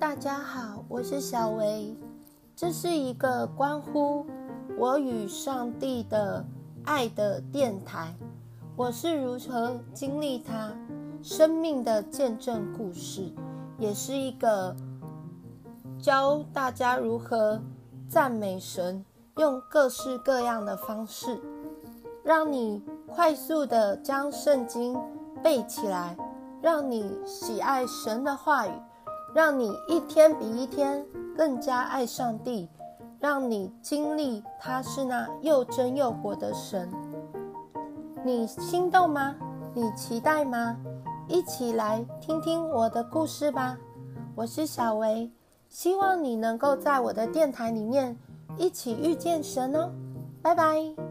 大家好，我是小维。这是一个关乎我与上帝的爱的电台。我是如何经历它生命的见证故事，也是一个教大家如何赞美神，用各式各样的方式，让你快速的将圣经背起来，让你喜爱神的话语，让你一天比一天更加爱上帝，让你经历他是那又真又活的神。你心动吗？你期待吗？一起来听听我的故事吧。我是小维，希望你能够在我的电台里面一起遇见神哦。拜拜。